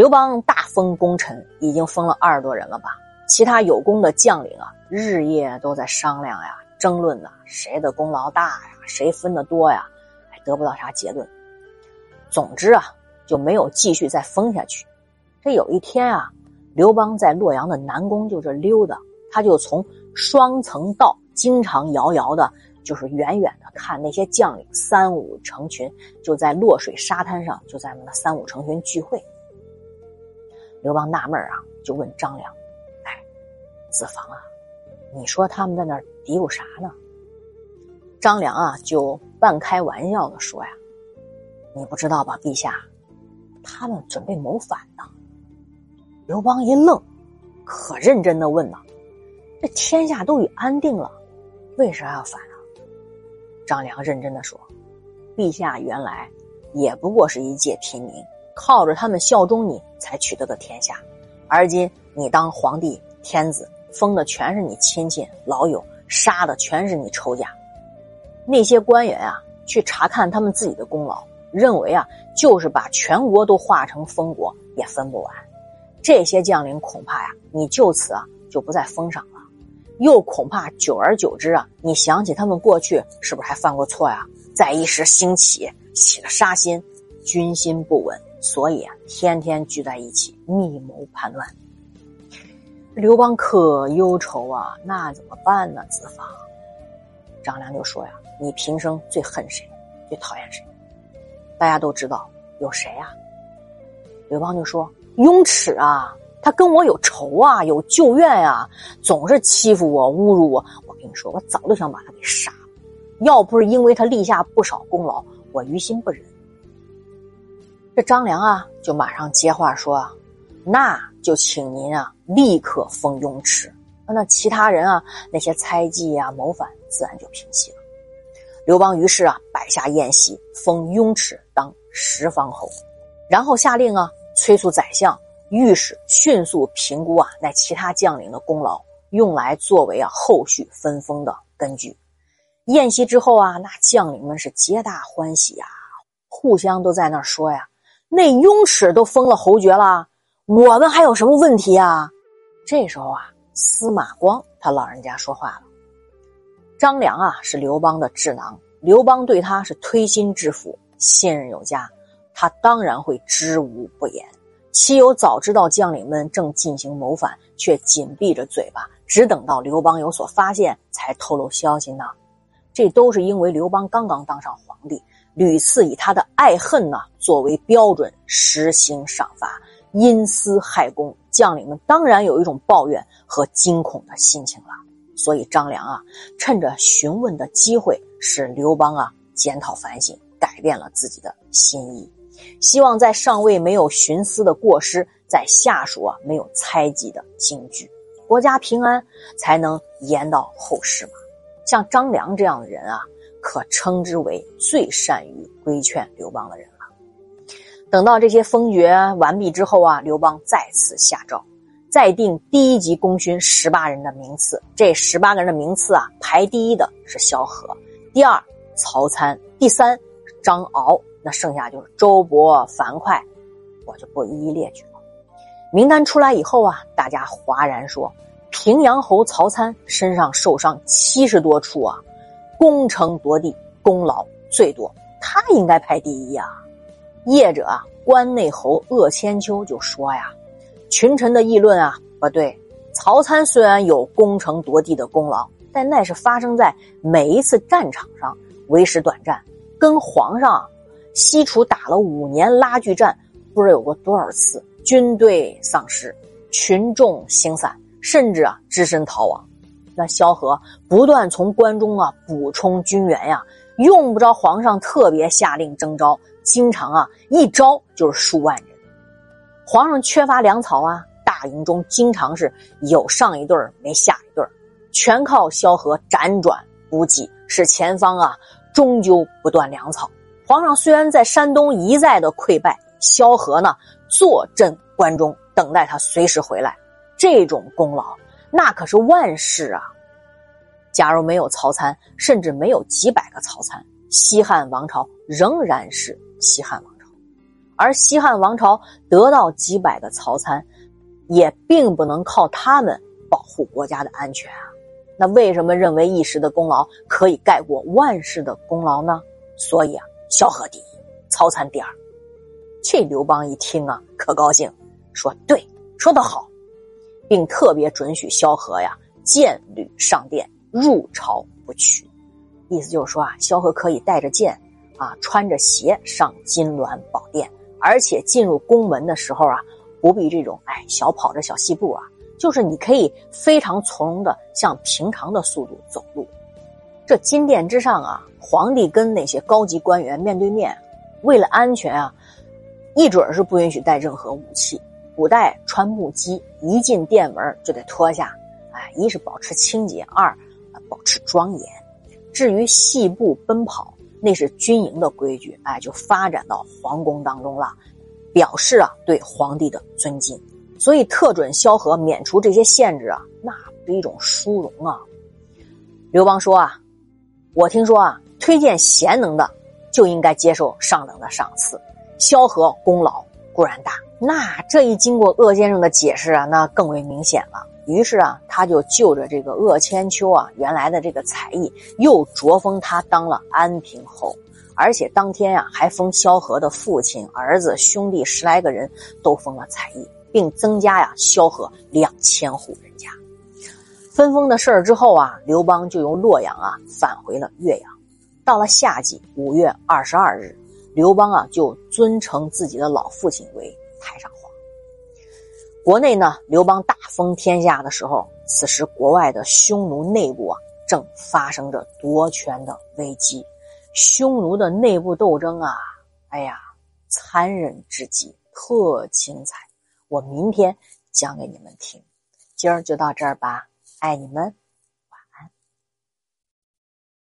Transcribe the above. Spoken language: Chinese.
刘邦大封功臣，已经封了二十多人了吧？其他有功的将领啊，日夜都在商量呀、争论呐，谁的功劳大呀，谁分的多呀，还得不到啥结论。总之啊，就没有继续再封下去。这有一天啊，刘邦在洛阳的南宫就这溜达，他就从双层道经常遥遥的，就是远远的看那些将领三五成群，就在洛水沙滩上，就在那三五成群聚会。刘邦纳闷啊，就问张良：“哎，子房啊，你说他们在那儿嘀咕啥呢？”张良啊，就半开玩笑的说：“呀，你不知道吧，陛下，他们准备谋反呢。”刘邦一愣，可认真的问呐：“这天下都已安定了，为啥要反啊？”张良认真的说：“陛下原来也不过是一介平民。”靠着他们效忠你才取得的天下，而今你当皇帝天子，封的全是你亲戚老友，杀的全是你仇家。那些官员啊，去查看他们自己的功劳，认为啊，就是把全国都化成封国也分不完。这些将领恐怕呀，你就此啊就不再封赏了，又恐怕久而久之啊，你想起他们过去是不是还犯过错呀？再一时兴起，起了杀心，军心不稳。所以啊，天天聚在一起密谋叛乱。刘邦可忧愁啊，那怎么办呢？子房，张良就说呀：“你平生最恨谁？最讨厌谁？”大家都知道有谁啊？刘邦就说：“雍齿啊，他跟我有仇啊，有旧怨呀，总是欺负我、侮辱我。我跟你说，我早就想把他给杀了，要不是因为他立下不少功劳，我于心不忍。”这张良啊，就马上接话说：“那就请您啊，立刻封雍齿。那其他人啊，那些猜忌啊、谋反，自然就平息了。”刘邦于是啊，摆下宴席，封雍齿当十方侯，然后下令啊，催促宰相、御史迅速评估啊，那其他将领的功劳，用来作为啊后续分封的根据。宴席之后啊，那将领们是皆大欢喜呀，互相都在那说呀。那雍齿都封了侯爵了，我们还有什么问题啊？这时候啊，司马光他老人家说话了：“张良啊，是刘邦的智囊，刘邦对他是推心置腹，信任有加，他当然会知无不言。岂有早知道将领们正进行谋反，却紧闭着嘴巴，只等到刘邦有所发现才透露消息呢？这都是因为刘邦刚刚当上皇帝。”屡次以他的爱恨呢作为标准实行赏罚，因私害公，将领们当然有一种抱怨和惊恐的心情了。所以张良啊，趁着询问的机会，使刘邦啊检讨反省，改变了自己的心意，希望在上位没有徇私的过失，在下属啊没有猜忌的惊惧，国家平安才能延到后世嘛。像张良这样的人啊。可称之为最善于规劝刘邦的人了。等到这些封爵完毕之后啊，刘邦再次下诏，再定第一级功勋十八人的名次。这十八个人的名次啊，排第一的是萧何，第二曹参，第三张敖，那剩下就是周勃、樊哙，我就不一一列举了。名单出来以后啊，大家哗然说：“平阳侯曹参身上受伤七十多处啊。”攻城夺地，功劳最多，他应该排第一呀。业者啊，关内侯鄂千秋就说呀：“群臣的议论啊，不对。曹参虽然有攻城夺地的功劳，但那是发生在每一次战场上，为时短暂。跟皇上西楚打了五年拉锯战，不知有过多少次，军队丧失，群众心散，甚至啊，只身逃亡。”那萧何不断从关中啊补充军援呀，用不着皇上特别下令征召，经常啊一招就是数万人。皇上缺乏粮草啊，大营中经常是有上一对没下一对全靠萧何辗转补给，使前方啊终究不断粮草。皇上虽然在山东一再的溃败，萧何呢坐镇关中，等待他随时回来，这种功劳。那可是万世啊！假如没有曹参，甚至没有几百个曹参，西汉王朝仍然是西汉王朝。而西汉王朝得到几百个曹参，也并不能靠他们保护国家的安全啊。那为什么认为一时的功劳可以盖过万世的功劳呢？所以啊，萧何第一，曹参第二。这刘邦一听啊，可高兴，说：“对，说得好。”并特别准许萧何呀，剑履上殿，入朝不取。意思就是说啊，萧何可以带着剑啊，穿着鞋上金銮宝殿，而且进入宫门的时候啊，不必这种哎小跑着小细步啊。就是你可以非常从容的像平常的速度走路。这金殿之上啊，皇帝跟那些高级官员面对面，为了安全啊，一准是不允许带任何武器。古代穿木屐，一进殿门就得脱下。哎，一是保持清洁，二保持庄严。至于细步奔跑，那是军营的规矩。哎，就发展到皇宫当中了，表示啊对皇帝的尊敬。所以特准萧何免除这些限制啊，那是一种殊荣啊。刘邦说啊，我听说啊，推荐贤能的就应该接受上等的赏赐。萧何功劳固然大，那这一经过鄂先生的解释啊，那更为明显了。于是啊，他就就着这个鄂千秋啊原来的这个才艺，又擢封他当了安平侯，而且当天呀还封萧何的父亲、儿子、兄弟十来个人都封了才艺。并增加呀萧何两千户人家。分封的事儿之后啊，刘邦就由洛阳啊返回了岳阳。到了夏季五月二十二日，刘邦啊就尊称自己的老父亲为太上皇。国内呢，刘邦大封天下的时候，此时国外的匈奴内部啊正发生着夺权的危机。匈奴的内部斗争啊，哎呀，残忍至极，特精彩。我明天讲给你们听，今儿就到这儿吧，爱你们。